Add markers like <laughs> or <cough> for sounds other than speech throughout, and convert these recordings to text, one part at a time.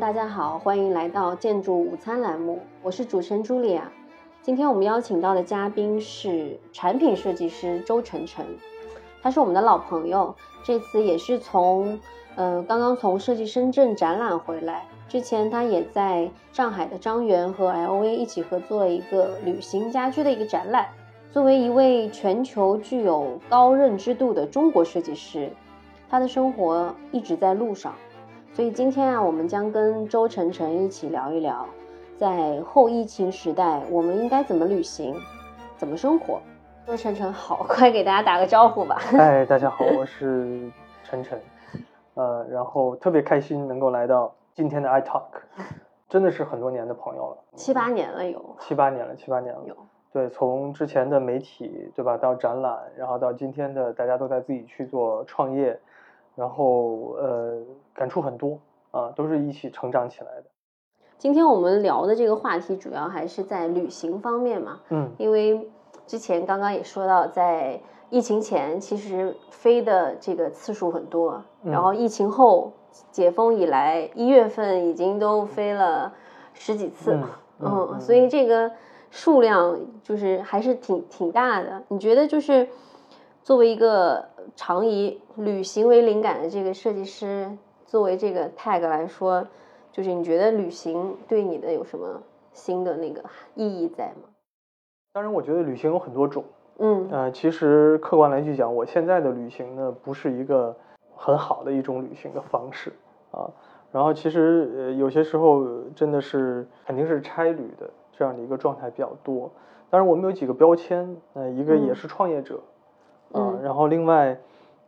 大家好，欢迎来到建筑午餐栏目，我是主持人茱莉亚。今天我们邀请到的嘉宾是产品设计师周晨晨，他是我们的老朋友，这次也是从呃刚刚从设计深圳展览回来。之前他也在上海的张园和 LV 一起合作了一个旅行家居的一个展览。作为一位全球具有高认知度的中国设计师，他的生活一直在路上。所以今天啊，我们将跟周晨晨一起聊一聊，在后疫情时代，我们应该怎么旅行，怎么生活。周晨晨好，快给大家打个招呼吧。嗨，大家好，我是晨晨，<laughs> 呃，然后特别开心能够来到今天的 i talk，真的是很多年的朋友了，七八年了有，七八年了，七八年了有。对，从之前的媒体对吧，到展览，然后到今天的大家都在自己去做创业。然后呃，感触很多啊，都是一起成长起来的。今天我们聊的这个话题主要还是在旅行方面嘛，嗯，因为之前刚刚也说到，在疫情前其实飞的这个次数很多，然后疫情后解封以来，一月份已经都飞了十几次，嗯，所以这个数量就是还是挺挺大的。你觉得就是作为一个。常以旅行为灵感的这个设计师，作为这个 tag 来说，就是你觉得旅行对你的有什么新的那个意义在吗？当然，我觉得旅行有很多种。嗯，呃，其实客观来去讲，我现在的旅行呢，不是一个很好的一种旅行的方式啊。然后，其实呃，有些时候真的是肯定是差旅的这样的一个状态比较多。当然，我们有几个标签，呃，一个也是创业者。啊，然后另外，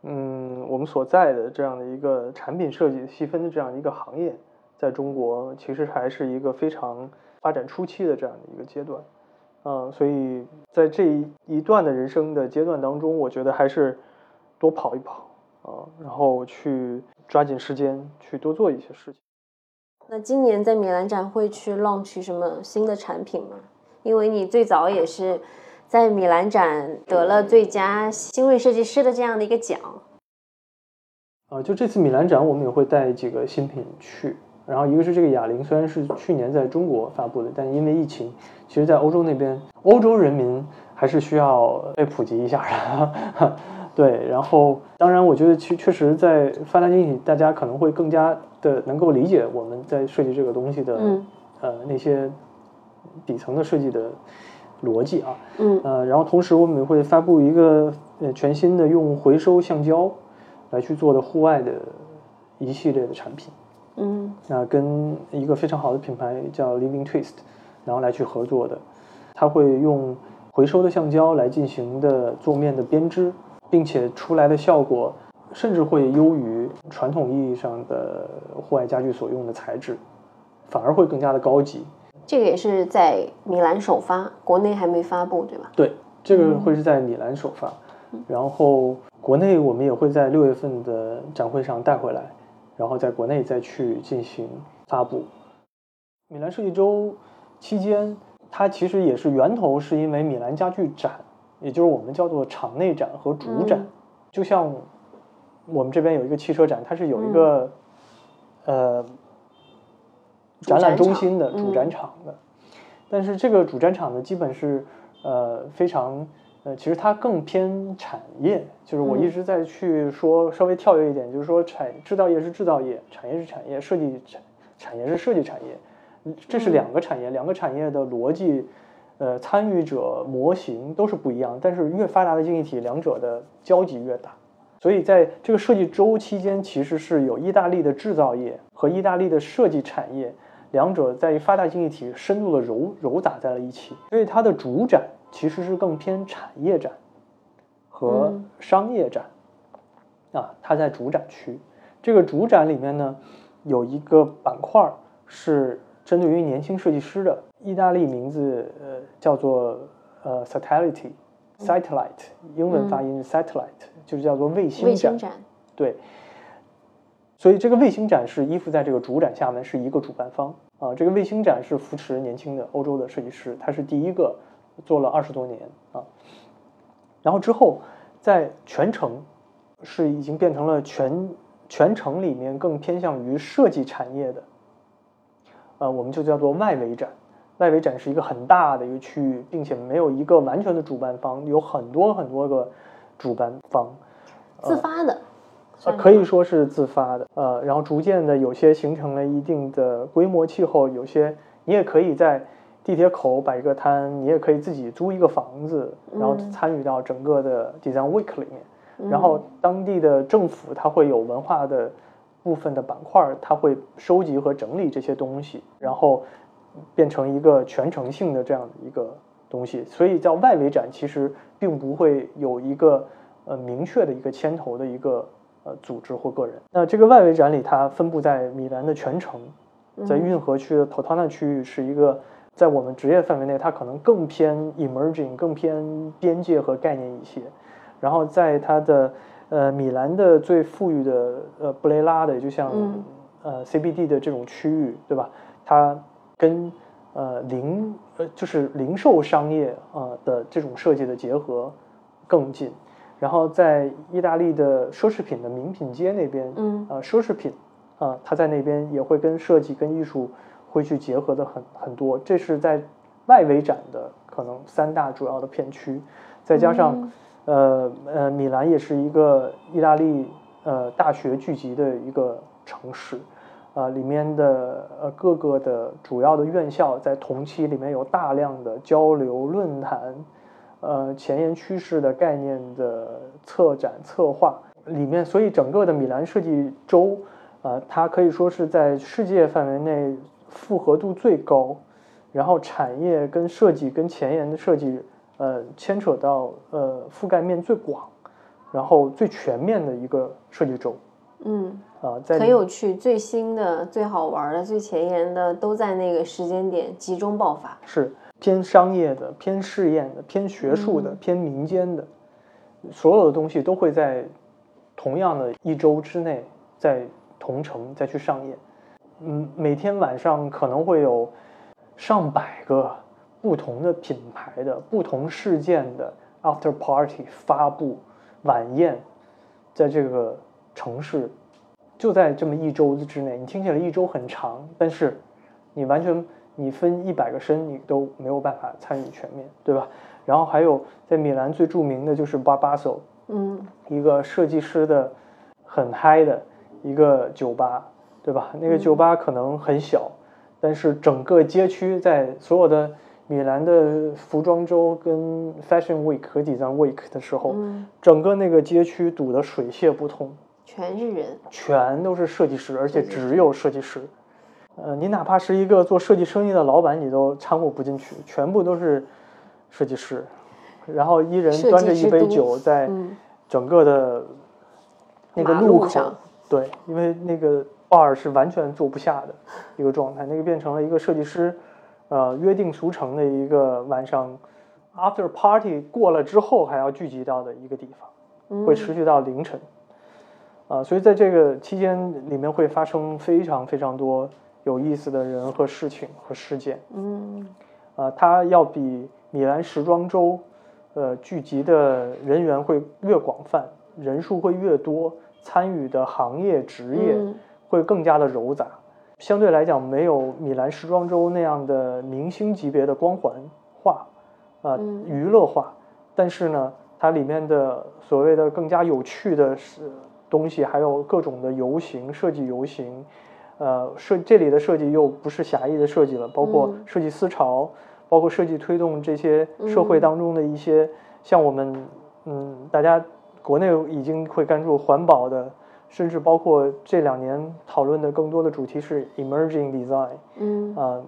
嗯，我们所在的这样的一个产品设计细分的这样一个行业，在中国其实还是一个非常发展初期的这样的一个阶段，啊，所以在这一一段的人生的阶段当中，我觉得还是多跑一跑啊，然后去抓紧时间去多做一些事情。那今年在米兰展会去 launch 什么新的产品吗？因为你最早也是。在米兰展得了最佳新锐设计师的这样的一个奖，啊，就这次米兰展我们也会带几个新品去，然后一个是这个哑铃，虽然是去年在中国发布的，但因为疫情，其实在欧洲那边，欧洲人民还是需要被普及一下的，<laughs> 对，然后当然我觉得确确实在发达经济体，大家可能会更加的能够理解我们在设计这个东西的，呃，那些底层的设计的。逻辑啊，嗯。呃，然后同时我们也会发布一个呃全新的用回收橡胶来去做的户外的一系列的产品，嗯，那跟一个非常好的品牌叫 Living Twist，然后来去合作的，它会用回收的橡胶来进行的做面的编织，并且出来的效果甚至会优于传统意义上的户外家具所用的材质，反而会更加的高级。这个也是在米兰首发，国内还没发布，对吧？对，这个会是在米兰首发，然后国内我们也会在六月份的展会上带回来，然后在国内再去进行发布。米兰设计周期间，它其实也是源头，是因为米兰家具展，也就是我们叫做场内展和主展，就像我们这边有一个汽车展，它是有一个呃。展览中心的主展场的，但是这个主展场呢，基本是呃非常呃，其实它更偏产业，就是我一直在去说稍微跳跃一点，就是说产制造业是制造业，产业是产业，设计产产业是设计产业，这是两个产业，两个产业的逻辑，呃，参与者模型都是不一样，但是越发达的经济体，两者的交集越大，所以在这个设计周期间，其实是有意大利的制造业和意大利的设计产业。两者在发达经济体深度的揉揉杂在了一起，所以它的主展其实是更偏产业展和商业展啊。它在主展区，这个主展里面呢，有一个板块是针对于年轻设计师的，意大利名字呃叫做呃 Satellite，Satellite，英文发音是 Satellite，就是叫做卫星展，对。所以这个卫星展是依附在这个主展下面，是一个主办方啊。这个卫星展是扶持年轻的欧洲的设计师，他是第一个做了二十多年啊。然后之后在全程是已经变成了全全程里面更偏向于设计产业的呃，我们就叫做外围展。外围展是一个很大的一个区域，并且没有一个完全的主办方，有很多很多个主办方，自发的，呃，可以说是自发的。呃，然后逐渐的有些形成了一定的规模气候，有些你也可以在地铁口摆一个摊，你也可以自己租一个房子，然后参与到整个的 Design Week 里面。然后当地的政府它会有文化的部分的板块，它会收集和整理这些东西，然后。变成一个全程性的这样的一个东西，所以叫外围展，其实并不会有一个呃明确的一个牵头的一个呃组织或个人。那这个外围展里，它分布在米兰的全城，在运河区的 Totana 区域是一个在我们职业范围内，它可能更偏 emerging，更偏边界和概念一些。然后在它的呃米兰的最富裕的呃布雷拉的，就像呃 CBD 的这种区域，对吧？它跟呃零呃就是零售商业啊的这种设计的结合更近，然后在意大利的奢侈品的名品街那边，嗯，呃奢侈品啊，它在那边也会跟设计跟艺术会去结合的很很多，这是在外围展的可能三大主要的片区，再加上呃呃米兰也是一个意大利呃大学聚集的一个城市。啊，里面的呃各个的主要的院校在同期里面有大量的交流论坛，呃前沿趋势的概念的策展策划里面，所以整个的米兰设计周，呃它可以说是在世界范围内复合度最高，然后产业跟设计跟前沿的设计，呃牵扯到呃覆盖面最广，然后最全面的一个设计周。嗯啊，在很有趣，最新的、最好玩的、最前沿的都在那个时间点集中爆发。是偏商业的、偏试验的、偏学术的、偏民间的，所有的东西都会在同样的一周之内在同城再去上演。嗯，每天晚上可能会有上百个不同的品牌的不同事件的 after party 发布晚宴，在这个。城市就在这么一周之内，你听起来一周很长，但是你完全你分一百个身，你都没有办法参与全面，对吧？然后还有在米兰最著名的就是 Barbasso，嗯，一个设计师的很嗨的一个酒吧，对吧？那个酒吧可能很小，但是整个街区在所有的米兰的服装周跟 Fashion Week 和 Design Week 的时候，整个那个街区堵得水泄不通。全是人，全都是设计师，而且只有设计师。呃，你哪怕是一个做设计生意的老板，你都掺和不进去，全部都是设计师。然后一人端着一杯酒，在整个的那个路口，对，因为那个 bar 是完全坐不下的一个状态，那个变成了一个设计师，呃，约定俗成的一个晚上 after party 过了之后还要聚集到的一个地方，会持续到凌晨。啊，所以在这个期间里面会发生非常非常多有意思的人和事情和事件。嗯，啊，它要比米兰时装周，呃，聚集的人员会越广泛，人数会越多，参与的行业职业会更加的糅杂。相对来讲，没有米兰时装周那样的明星级别的光环化，啊，娱乐化。但是呢，它里面的所谓的更加有趣的是。东西还有各种的游行设计游行，呃，设这里的设计又不是狭义的设计了，包括设计思潮，包括设计推动这些社会当中的一些，像我们，嗯，大家国内已经会关注环保的，甚至包括这两年讨论的更多的主题是 emerging design，嗯，啊，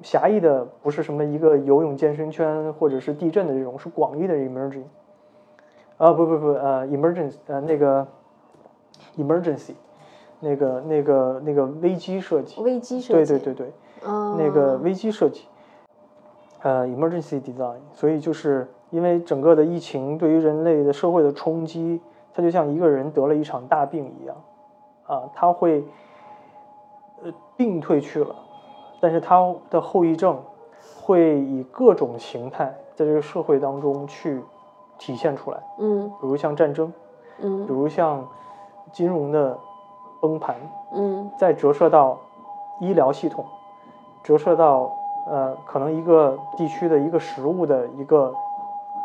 狭义的不是什么一个游泳健身圈或者是地震的这种，是广义的 emerging，啊，不不不，呃，emergence，呃，那个。Emergency，那个、那个、那个危机设计，危机设计，对对对对，那个危机设计，呃，Emergency Design。所以就是因为整个的疫情对于人类的社会的冲击，它就像一个人得了一场大病一样，啊，他会，呃，病退去了，但是他的后遗症会以各种形态在这个社会当中去体现出来，嗯，比如像战争，嗯，比如像。金融的崩盘，嗯，再折射到医疗系统，折射到呃可能一个地区的一个食物的一个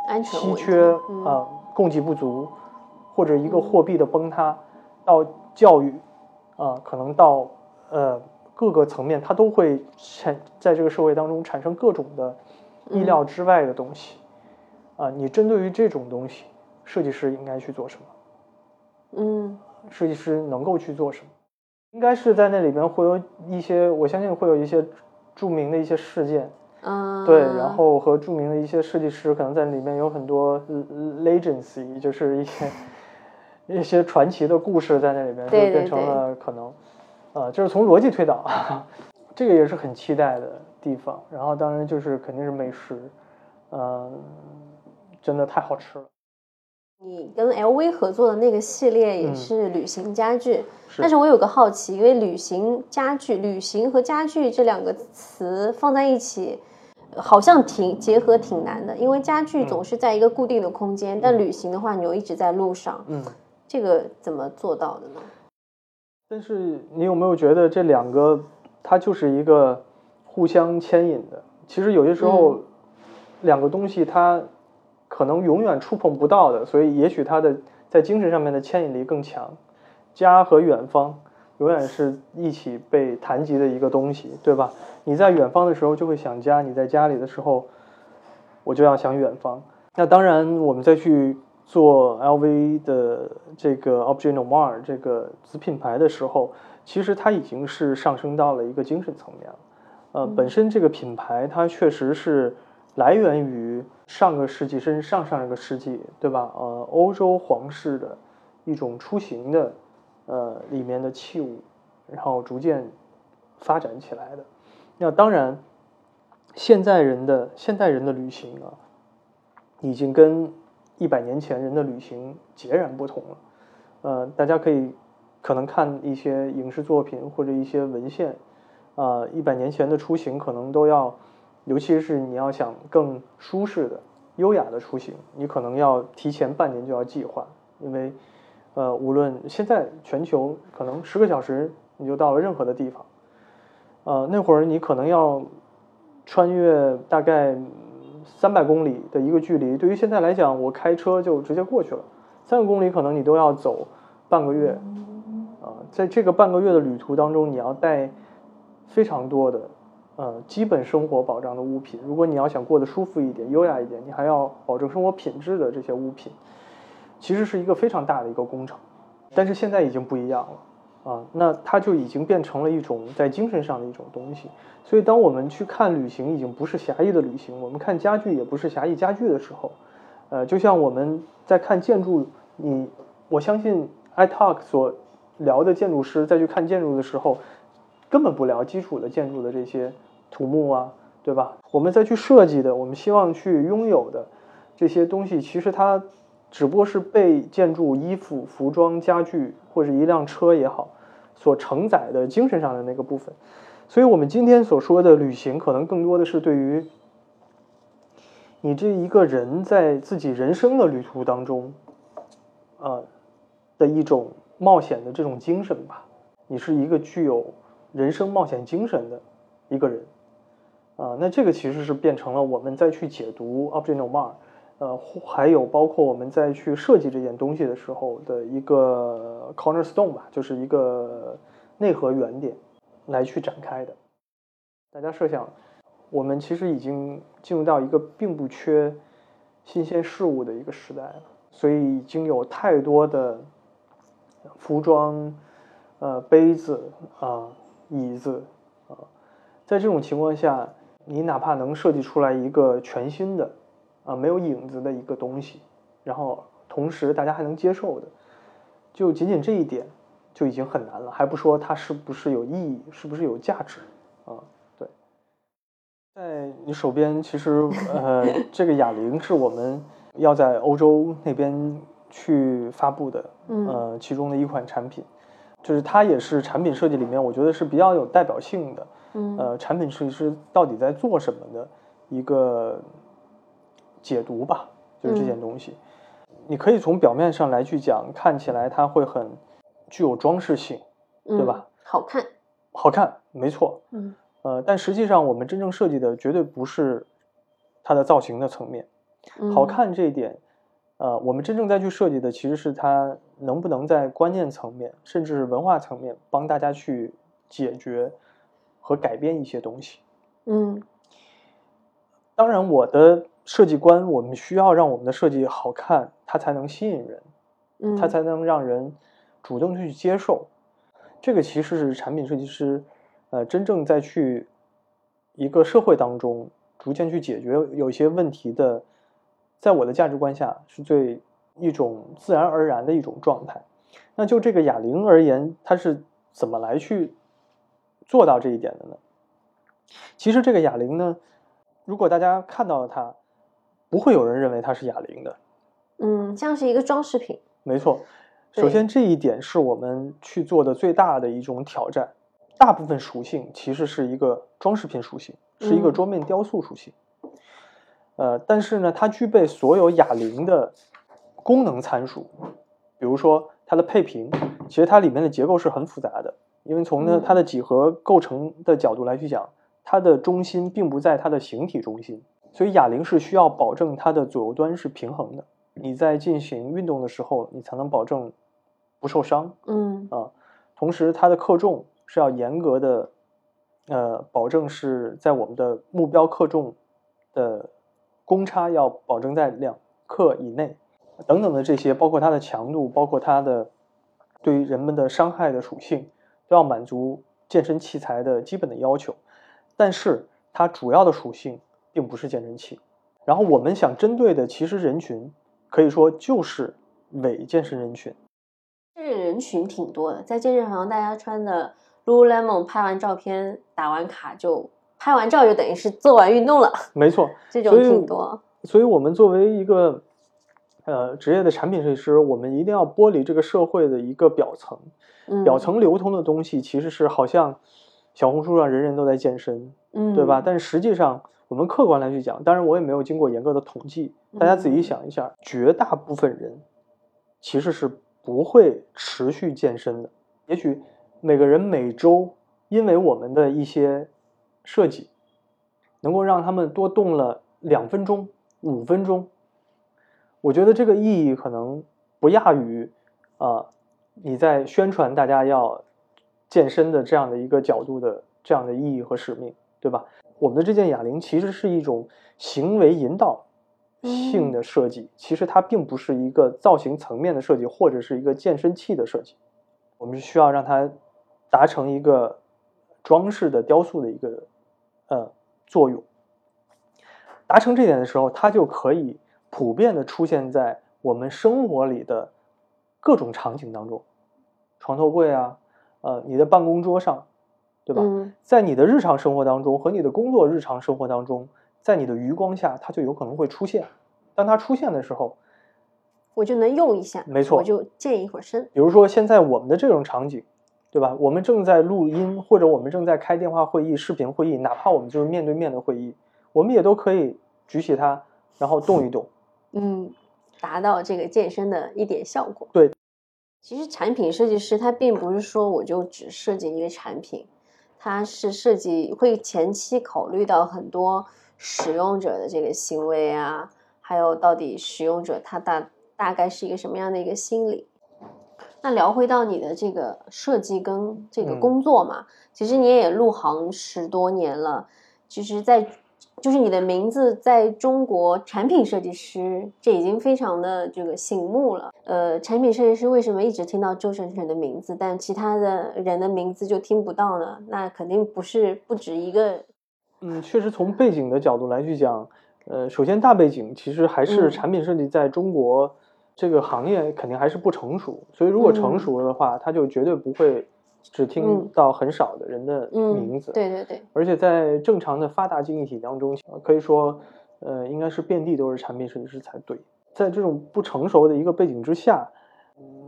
安全稀缺嗯。啊、供给不足，或者一个货币的崩塌，到教育啊、可能到呃各个层面，它都会产在这个社会当中产生各种的意嗯料之外的东西。啊、你针对于这种东西，设计师应该去做什么？嗯设计师能够去做什么？应该是在那里边会有一些，我相信会有一些著名的一些事件，啊，对，然后和著名的一些设计师，可能在里面有很多呃 legacy，就是一些 <laughs> 一些传奇的故事在那里边，就变成了可能，呃，就是从逻辑推导，<laughs> 这个也是很期待的地方。然后当然就是肯定是美食，嗯、真的太好吃了。你跟 LV 合作的那个系列也嗯。是旅行家具，是。但是我有个好奇，因为旅行家具、旅行和家具这两个词放在一起，好像挺结合挺难的，因为家具嗯。总是在一个固定的空间，但旅行的话，你又一直在路上，嗯，这个怎么做到的呢？但是你有没有觉得这两个它就是一个互相牵引的？其实有些时候，嗯。两个东西它可能永远触碰不到的，所以也许它的在精神上面的牵引力更强。家和远方永远是一起被谈及的一个东西，对吧？你在远方的时候就会想家，你在家里的时候，我就要想远方。那当然，我们再去做 LV 的这个 Objet Noir 这个子品牌的时候，其实它已经是上升到了一个精神层面了。呃，本身这个品牌它确实是来源于上个世纪甚至上上个世纪，对吧？呃，欧洲皇室的一种出行的呃里面的器物，然后逐渐发展起来的。那当然，现在人的现代人的旅行啊，已经跟一百年前人的旅行截然不同了。呃，大家可以可能看一些影视作品或者一些文献，啊、一百年前的出行可能都要，尤其是你要想更舒适的、优雅的出行，你可能要提前半年就要计划，因为，呃，无论现在全球可能十个小时你就到了任何的地方，呃，那会儿你可能要穿越大概三百公里的一个距离，对于现在来讲，我开车就直接过去了。三百公里可能你都要走半个月，啊、在这个半个月的旅途当中，你要带非常多的呃基本生活保障的物品。如果你要想过得舒服一点、优雅一点，你还要保证生活品质的这些物品，其实是一个非常大的一个工程。但是现在已经不一样了。啊，那它就已经变成了一种在精神上的一种东西。所以，当我们去看旅行，已经不是狭义的旅行；我们看家具，也不是狭义家具的时候，呃，就像我们在看建筑，你我相信 iTalk 所聊的建筑师再去看建筑的时候，根本不聊基础的建筑的这些土木啊，对吧？我们再去设计的，我们希望去拥有的这些东西，其实它只不过是被建筑、衣服、服装、家具或者一辆车也好所承载的精神上的那个部分。所以，我们今天所说的旅行，可能更多的是对于你这一个人在自己人生的旅途当中，呃的一种冒险的这种精神吧。你是一个具有人生冒险精神的一个人，啊、那这个其实是变成了我们再去解读 Object Noir，呃，还有包括我们再去设计这件东西的时候的一个 cornerstone 吧，就是一个内核原点来去展开的。大家设想，我们其实已经进入到一个并不缺新鲜事物的一个时代了，所以已经有太多的服装、呃杯子啊、椅子啊，在这种情况下，你哪怕能设计出来一个全新的啊没有影子的一个东西，然后同时大家还能接受的，就仅仅这一点就已经很难了，还不说它是不是有意义，是不是有价值啊？对，在你手边，其实呃，这个哑铃是我们要在欧洲那边去发布的，嗯呃，其中的一款产品，就是它也是产品设计里面我觉得是比较有代表性的，嗯呃，产品设计师到底在做什么的一个解读吧，就是这件东西。你可以从表面上来去讲，看起来它会很具有装饰性，对吧？嗯好看，好看，没错。嗯呃，但实际上我们真正设计的绝对不是它的造型的层面，好看这一点，呃，我们真正在去设计的其实是它能不能在观念层面，甚至是文化层面帮大家去解决和改变一些东西。嗯，当然，我的设计观，我们需要让我们的设计好看，它才能吸引人，嗯，它才能让人主动去接受。这个其实是产品设计师，呃，真正在去一个社会当中逐渐去解决有一些问题的，在我的价值观下是最一种自然而然的一种状态。那就这个哑铃而言，它是怎么来去做到这一点的呢？其实这个哑铃呢，如果大家看到了它，不会有人认为它是哑铃的。嗯，像是一个装饰品。没错，首先这一点是我们去做的最大的一种挑战。大部分属性其实是一个装饰品属性，是一个桌面雕塑属性。呃，但是呢，它具备所有哑铃的功能参数，比如说它的配平，其实它里面的结构是很复杂的，因为从呢它的几何构成的角度来去讲。它的中心并不在它的形体中心，所以哑铃是需要保证它的左右端是平衡的。你在进行运动的时候，你才能保证不受伤。嗯啊，同时它的克重是要严格的，呃，保证是在我们的目标克重的公差要保证在两克以内，等等的这些，包括它的强度，包括它的对于人们的伤害的属性，都要满足健身器材的基本的要求。但是它主要的属性并不是健身器，然后我们想针对的其实人群可以说就是伪健身人群。这个人群挺多的，在健身房大家穿的 Lululemon 拍完照片打完卡就拍完照就等于是做完运动了。<laughs> 没错，<laughs> 这种挺多。所以我们作为一个呃职业的产品设计师，我们一定要剥离这个社会的一个表层，表层流通的东西其实是好像。小红书上人人都在健身，嗯，对吧？但实际上，我们客观来去讲，当然我也没有经过严格的统计，大家自己想一下，绝大部分人其实是不会持续健身的。也许每个人每周因为我们的一些设计，能够让他们多动了两分钟、五分钟，我觉得这个意义可能不亚于啊你在宣传大家要。健身的这样的一个角度的这样的意义和使命，对吧？我们的这件哑铃其实是一种行为引导性的设计，其实它并不是一个造型层面的设计，或者是一个健身器的设计。我们是需要让它达成一个装饰的雕塑的一个呃作用。达成这点的时候，它就可以普遍的出现在我们生活里的各种场景当中，床头柜啊。呃，你的办公桌上，对吧？在你的日常生活当中和你的工作日常生活当中，在你的余光下，它就有可能会出现。当它出现的时候，我就能用一下，没错，我就健一会儿身。比如说现在我们的这种场景，对吧？我们正在录音，或者我们正在开电话会议、视频会议，哪怕我们就是面对面的会议，我们也都可以举起它，然后动一动，嗯，达到这个健身的一点效果。对。其实产品设计师他并不是说我就只设计一个产品，他是设计会前期考虑到很多使用者的这个行为啊，还有到底使用者他大大概是一个什么样的一个心理。那聊回到你的这个设计跟这个工作嘛，其实你也入行十多年了，其实，在。就是你的名字在中国产品设计师，这已经非常的这个醒目了。呃，产品设计师为什么一直听到周晨晨的名字，但其他的人的名字就听不到呢？那肯定不是不止一个。嗯，确实从背景的角度来去讲，呃，首先大背景其实还是产品设计在中国这个行业肯定还是不成熟，所以如果成熟了的话，他就绝对不会。只听到很少的人的名字，对对对，而且在正常的发达经济体当中，可以说，呃，应该是遍地都是产品设计师才对。在这种不成熟的一个背景之下，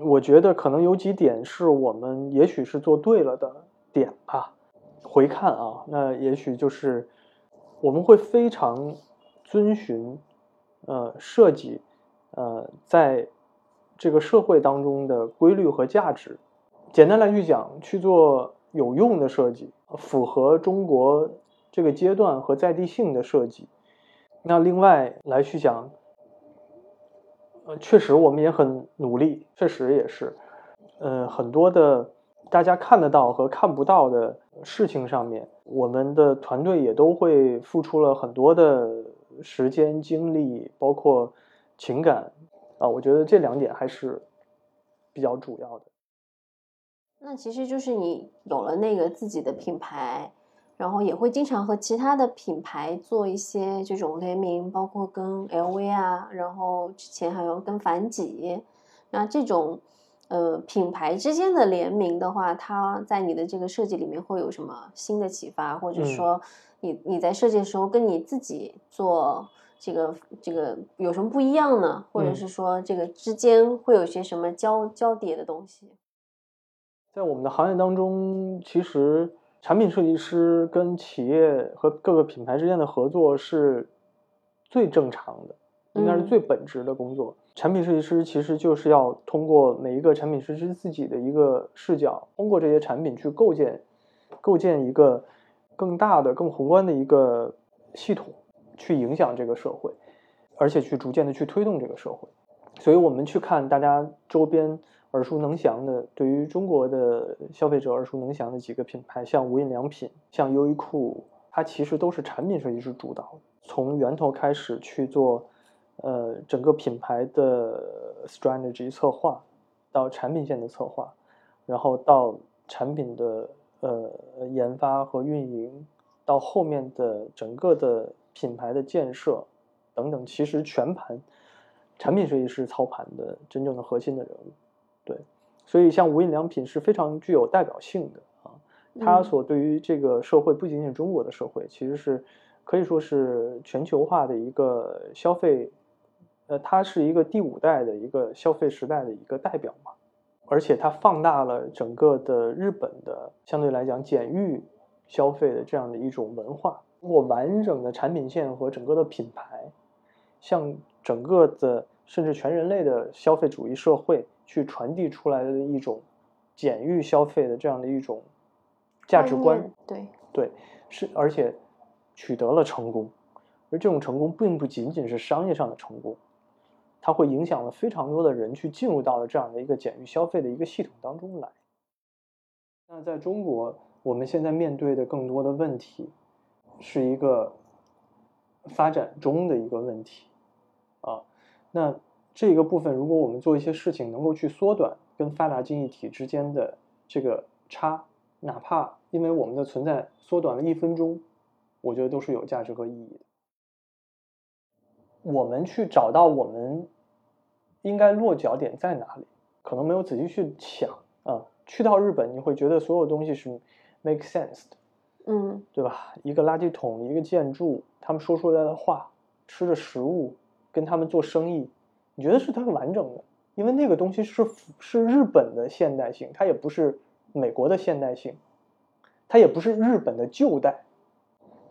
我觉得可能有几点是我们也许是做对了的点吧。回看啊，那也许就是我们会非常遵循，呃，设计，呃，在这个社会当中的规律和价值。简单来去讲，去做有用的设计，符合中国这个阶段和在地性的设计。那另外来去讲，呃，确实我们也很努力，确实也是，呃，很多的大家看得到和看不到的事情上面，我们的团队也都会付出了很多的时间、精力，包括情感啊。我觉得这两点还是比较主要的。那其实就是你有了那个自己的品牌，然后也会经常和其他的品牌做一些这种联名，包括跟 LV 啊，然后之前还有跟凡几。那这种呃品牌之间的联名的话，它在你的这个设计里面会有什么新的启发，或者说你你在设计的时候跟你自己做这个这个有什么不一样呢？或者是说这个之间会有些什么交交叠的东西？在我们的行业当中，其实产品设计师跟企业和各个品牌之间的合作是最正常的，应该是最本质的工作。产品设计师其实就是要通过每一个产品设计师自己的一个视角，通过这些产品去构建、构建一个更大的、更宏观的一个系统，去影响这个社会，而且去逐渐的去推动这个社会。所以我们去看大家周边。耳熟能详的，对于中国的消费者耳熟能详的几个品牌，像无印良品，像优衣库，它其实都是产品设计师主导，从源头开始去做，呃，整个品牌的 strategy 策划，到产品线的策划，然后到产品的呃研发和运营，到后面的整个的品牌的建设等等，其实全盘产品设计师操盘的真正的核心的人物。对，所以像无印良品是非常具有代表性的啊，它所对于这个社会不仅仅是中国的社会，其实是可以说是全球化的一个消费，呃，它是一个第五代的一个消费时代的一个代表嘛，而且它放大了整个的日本的相对来讲简欲消费的这样的一种文化，通过完整的产品线和整个的品牌，向整个的甚至全人类的消费主义社会。去传递出来的一种简欲消费的这样的一种价值观，对对是，而且取得了成功，而这种成功并不仅仅是商业上的成功，它会影响了非常多的人去进入到了这样的一个简欲消费的一个系统当中来。那在中国，我们现在面对的更多的问题是一个发展中的一个问题啊，那。这个部分，如果我们做一些事情，能够去缩短跟发达经济体之间的这个差，哪怕因为我们的存在缩短了一分钟，我觉得都是有价值和意义的。我们去找到我们应该落脚点在哪里，可能没有仔细去想啊。去到日本，你会觉得所有东西是 make sense 的，嗯，对吧？一个垃圾桶，一个建筑，他们说出来的话，吃的食物，跟他们做生意。你觉得是它是完整的，因为那个东西是是日本的现代性，它也不是美国的现代性，它也不是日本的旧代。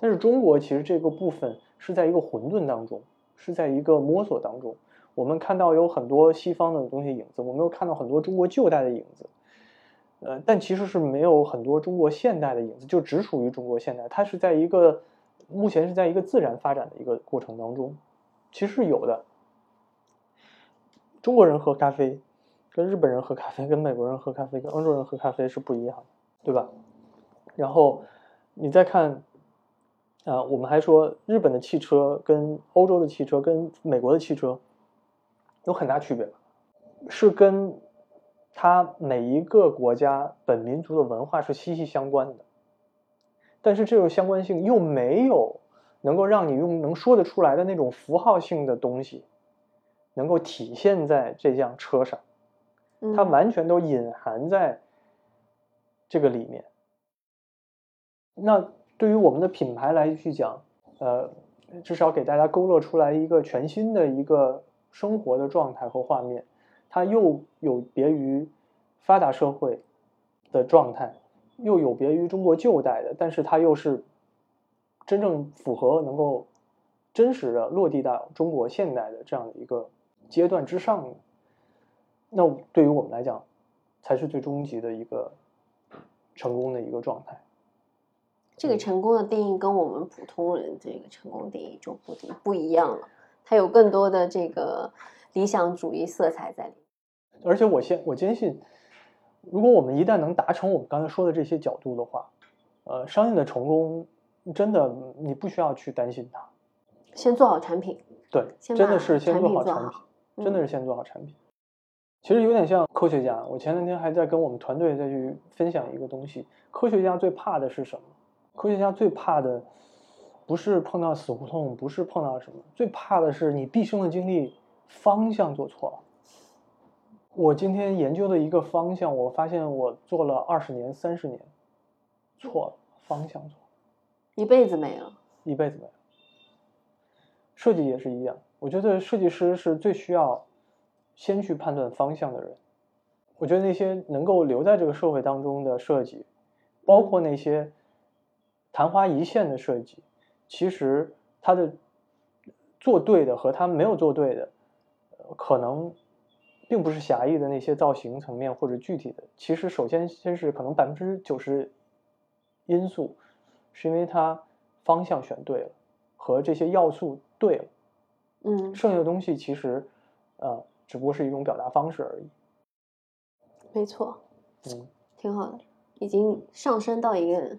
但是中国其实这个部分是在一个混沌当中，是在一个摸索当中。我们看到有很多西方的东西影子，我们又看到很多中国旧代的影子，呃，但其实是没有很多中国现代的影子，就只属于中国现代。它是在一个目前是在一个自然发展的一个过程当中，其实是有的。中国人喝咖啡，跟日本人喝咖啡，跟美国人喝咖啡，跟欧洲人喝咖啡是不一样的，对吧？然后你再看，啊，我们还说日本的汽车跟欧洲的汽车跟美国的汽车有很大区别，是跟它每一个国家本民族的文化是息息相关的。但是这种相关性又没有能够让你用能说得出来的那种符号性的东西。能够体现在这辆车上，它完全都隐含在这个里面。那对于我们的品牌来去讲，呃，至少给大家勾勒出来一个全新的一个生活的状态和画面。它又有别于发达社会的状态，又有别于中国旧代的，但是它又是真正符合能够真实的落地到中国现代的这样的一个。阶段之上的，那对于我们来讲，才是最终极的一个成功的一个状态。这个成功的定义跟我们普通人这个成功定义就不不一样了，它有更多的这个理想主义色彩在里面。而且我先我坚信，如果我们一旦能达成我们刚才说的这些角度的话，呃，商业的成功真的你不需要去担心它。先做好产品，对，真的是先做好产品产品，真的嗯是先做好产品。其实有点像科学家，我前两天还在跟我们团队再去分享一个东西。科学家最怕的是什么？科学家最怕的不是碰到死胡同，不是碰到什么，最怕的是你毕生的精力方向做错了。我今天研究的一个方向，我发现我做了二十年、三十年，错了，方向错了。一辈子没了。一辈子没有。设计也是一样，我觉得设计师是最需要先去判断方向的人。我觉得那些能够留在这个社会当中的设计，包括那些昙花一现的设计，其实他的做对的和他没有做对的，呃可能并不是狭义的那些造型层面或者具体的。其实首先先是可能百分之九十因素，是因为它方向选对了，和这些要素对了，嗯，剩下的东西其实呃只不过是一种表达方式而已。没错，嗯，挺好的，已经上升到一个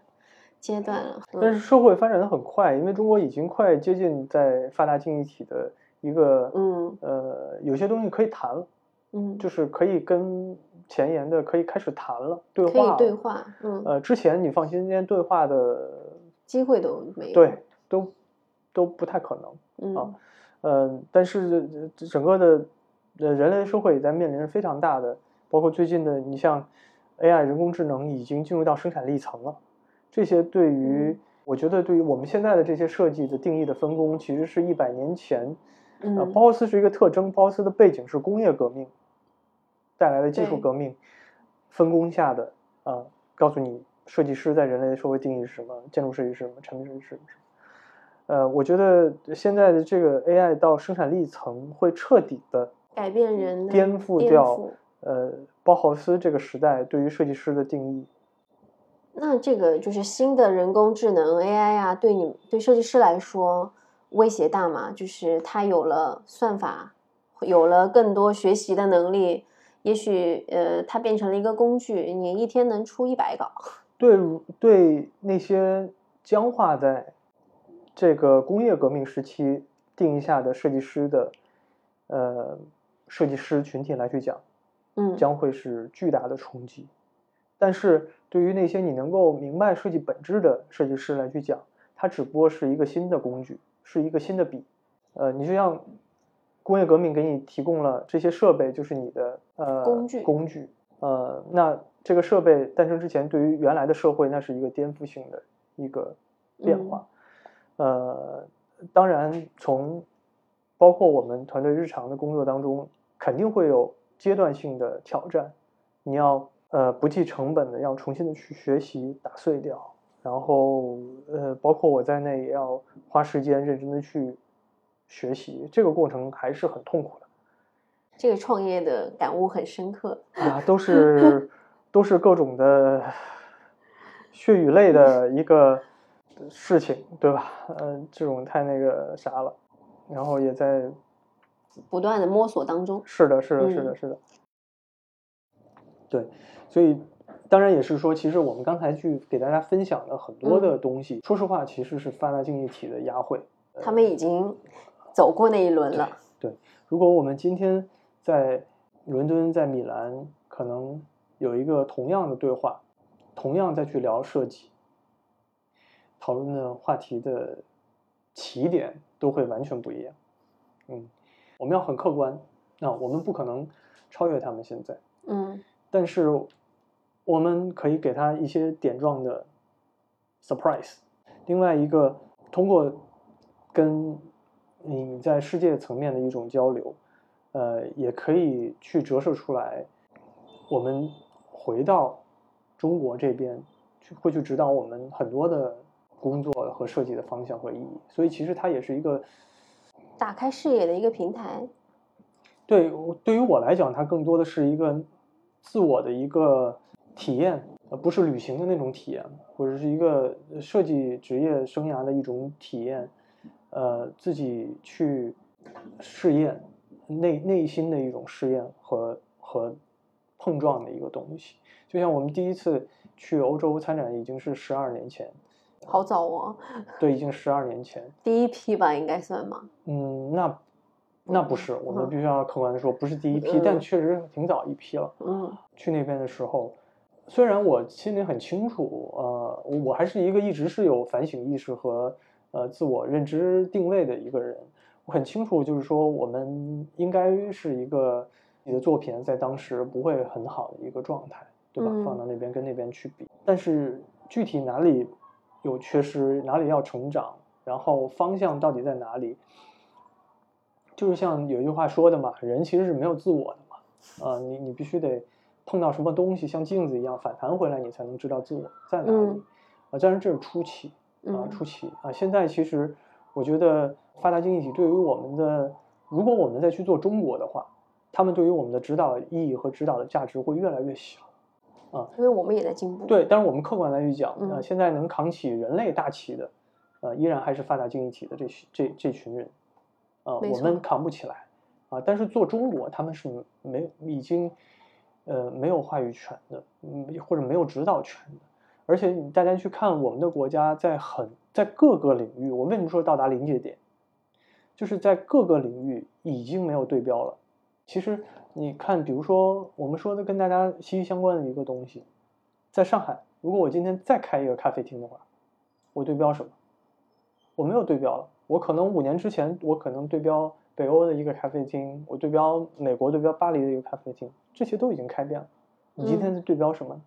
阶段了。但嗯是社会发展的很快，因为中国已经快接近在发达经济体的一个嗯呃有些东西可以谈了，嗯，就是可以跟前沿的可以开始谈了，对可以话。对话，嗯，呃，之前你放心，连对话的机会都没有。，对都都不太可能。嗯啊呃，但是这整个的呃人类社会也在面临着非常大的，包括最近的，你像 AI 人工智能已经进入到生产力层了，这些对于、嗯我觉得对于我们现在的这些设计的定义的分工，其实是一百年前，呃，嗯包豪斯是一个特征，包豪斯的背景是工业革命带来的技术革命分工下的啊、告诉你设计师在人类的社会定义是什么，建筑设计是什么，产品设计是什么。呃，我觉得现在的这个 AI 到生产力层会彻底的改变人的颠覆掉呃包豪斯这个时代对于设计师的定义。那这个就是新的人工智能 AI 啊，对你对设计师来说威胁大吗？就是它有了算法，有了更多学习的能力，也许呃，它变成了一个工具，你一天能出一百稿。<laughs> 对对那些僵化在这个工业革命时期定义下的设计师的呃设计师群体来去讲，嗯，将会是巨大的冲击。但是对于那些你能够明白设计本质的设计师来去讲，它只不过是一个新的工具，是一个新的笔。呃，你就像工业革命给你提供了这些设备，就是你的呃工具工具。呃，那这个设备诞生之前，对于原来的社会，那是一个颠覆性的一个变化。呃，当然，从包括我们团队日常的工作当中，肯定会有阶段性的挑战。你要呃不计成本的要重新的去学习打碎掉，然后呃包括我在内也要花时间认真的去学习，这个过程还是很痛苦的。这个创业的感悟很深刻。啊，都是都是各种的血与泪的一个事情，对吧？嗯、这种太那个啥了，然后也在不断的摸索当中，是的，是的，是的，嗯是的，对，所以当然也是说，其实我们刚才去给大家分享的很多嗯的东西，说实话，其实是发达经济体的压会。他们已经走过那一轮了。对，如果我们今天在伦敦、在米兰，可能有一个同样的对话，同样再去聊设计，讨论的话题的起点都会完全不一样。嗯，我们要很客观，那我们不可能超越他们现在，嗯但是我们可以给他一些点状的 surprise。另外一个，通过跟你在世界层面的一种交流，呃，也可以去折射出来，我们回到中国这边，去会去指导我们很多的工作和设计的方向和意义。所以其实它也是一个打开视野的一个平台。对对于我来讲，它更多的是一个自我的一个体验，呃，不是旅行的那种体验，或者是一个设计职业生涯的一种体验，呃，自己去试验内内心的一种试验和和碰撞的一个东西。就像我们第一次去欧洲参展，已经是十二年前，好早哦。对，已经十二年前。第一批吧，应该算吗？嗯，那那不是，我们必须要客观的说，不是第一批，但确实挺早一批了。嗯，去那边的时候。虽然我心里很清楚，呃，我还是一个一直是有反省意识和呃自我认知定位的一个人，我很清楚，就是说我们应该是一个你的作品在当时不会很好的一个状态，对吧？放到那边跟那边去比，但是具体哪里有缺失，哪里要成长，然后方向到底在哪里，就是像有一句话说的嘛，人其实是没有自我的嘛，啊，你你必须得。碰到什么东西像镜子一样反弹回来，你才能知道自我在哪里。啊，当然这是初期啊，初期啊。现在其实我觉得发达经济体对于我们的，如果我们再去做中国的话，他们对于我们的指导意义和指导的价值会越来越小啊。因为我们也在进步。对，但是我们客观来去讲啊，现在能扛起人类大旗的，呃，依然还是发达经济体的这这这群人啊，我们扛不起来啊。但是做中国，他们是没已经。呃，没有话语权的，嗯，或者没有指导权的，而且你大家去看我们的国家，在很在各个领域，我为什么说到达临界点，就是在各个领域已经没有对标了。其实你看，比如说我们说的跟大家息息相关的一个东西，在上海，如果我今天再开一个咖啡厅的话，我对标什么？我没有对标了，我可能五年之前，我可能对标。北欧的一个咖啡厅，我对标美国对标巴黎的一个咖啡厅，这些都已经开遍了。你今天在对标什么？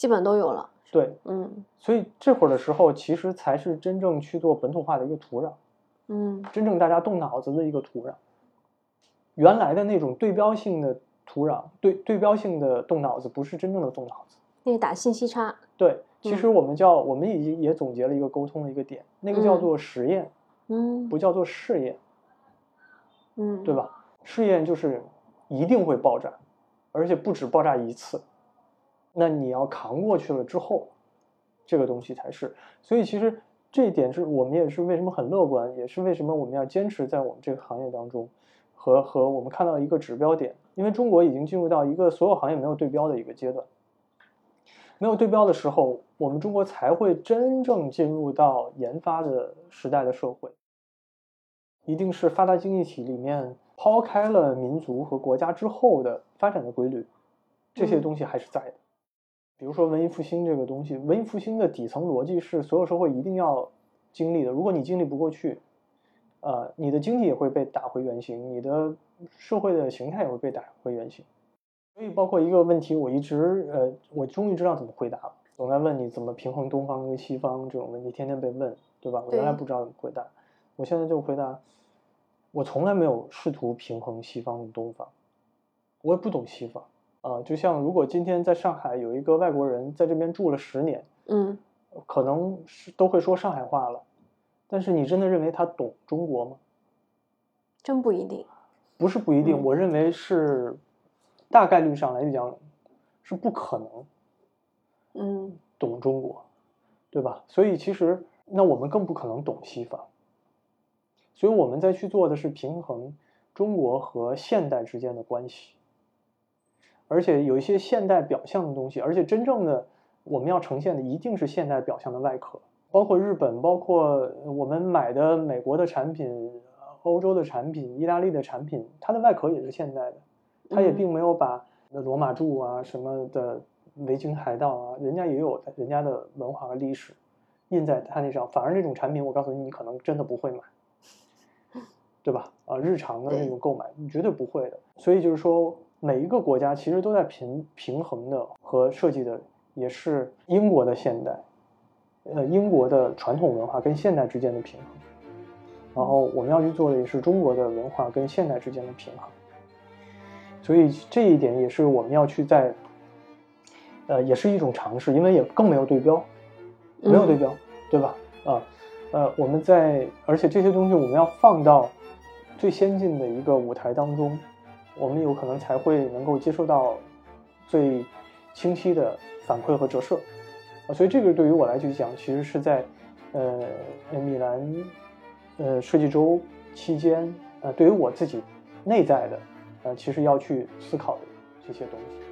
基本都有了。对，嗯。所以这会儿的时候，其实才是真正去做本土化的一个土壤。嗯。真正大家动脑子的一个土壤。原来的那种对标性的土壤，对对标性的动脑子，不是真正的动脑子。那打信息差。对，其实我们叫我们已经也总结了一个沟通的一个点，那个叫做实验，嗯，不叫做试验。嗯，对吧？试验就是一定会爆炸，而且不止爆炸一次。那你要扛过去了之后，这个东西才是。所以其实这一点是我们也是为什么很乐观，也是为什么我们要坚持在我们这个行业当中，和和我们看到一个指标点，因为中国已经进入到一个所有行业没有对标的一个阶段。没有对标的时候，我们中国才会真正进入到研发的时代的社会。一定是发达经济体里面抛开了民族和国家之后的发展的规律，这些东西还是在的。比如说文艺复兴这个东西，文艺复兴的底层逻辑是所有社会一定要经历的。如果你经历不过去，呃，你的经济也会被打回原形，你的社会的形态也会被打回原形。所以，包括一个问题，我一直呃，我终于知道怎么回答了。总在问你怎么平衡东方跟西方这种问题，天天被问，对吧？我原来不知道怎么回答。我现在就回答，我从来没有试图平衡西方与东方，我也不懂西方啊。就像如果今天在上海有一个外国人在这边住了十年，嗯，可能是都会说上海话了，但是你真的认为他懂中国吗？真不一定，不是不一定，我认为是大概率上来讲是不可能，嗯，懂中国，对吧？所以其实那我们更不可能懂西方。所以我们在去做的是平衡中国和现代之间的关系，而且有一些现代表象的东西，而且真正的我们要呈现的一定是现代表象的外壳，包括日本，包括我们买的美国的产品、欧洲的产品、意大利的产品，它的外壳也是现代的，它也并没有把罗马柱啊什么的维京海盗啊，人家也有人家的文化和历史印在它那上，反而那种产品，我告诉你，你可能真的不会买。<laughs> 对吧？啊，日常的那种购买，你绝对不会的。所以就是说，每一个国家其实都在平平衡的和设计的，也是英国的现代，呃，英国的传统文化跟现代之间的平衡。然后我们要去做的也是中国的文化跟现代之间的平衡。所以这一点也是我们要去在，呃，也是一种尝试，因为也更没有对标，没有对标，对吧？啊，呃，我们在，而且这些东西我们要放到。最先进的一个舞台当中，我们有可能才会能够接受到最清晰的反馈和折射。啊，所以这个对于我来去讲，其实是在呃米兰呃设计周期间，呃，对于我自己内在的，呃，其实要去思考的这些东西。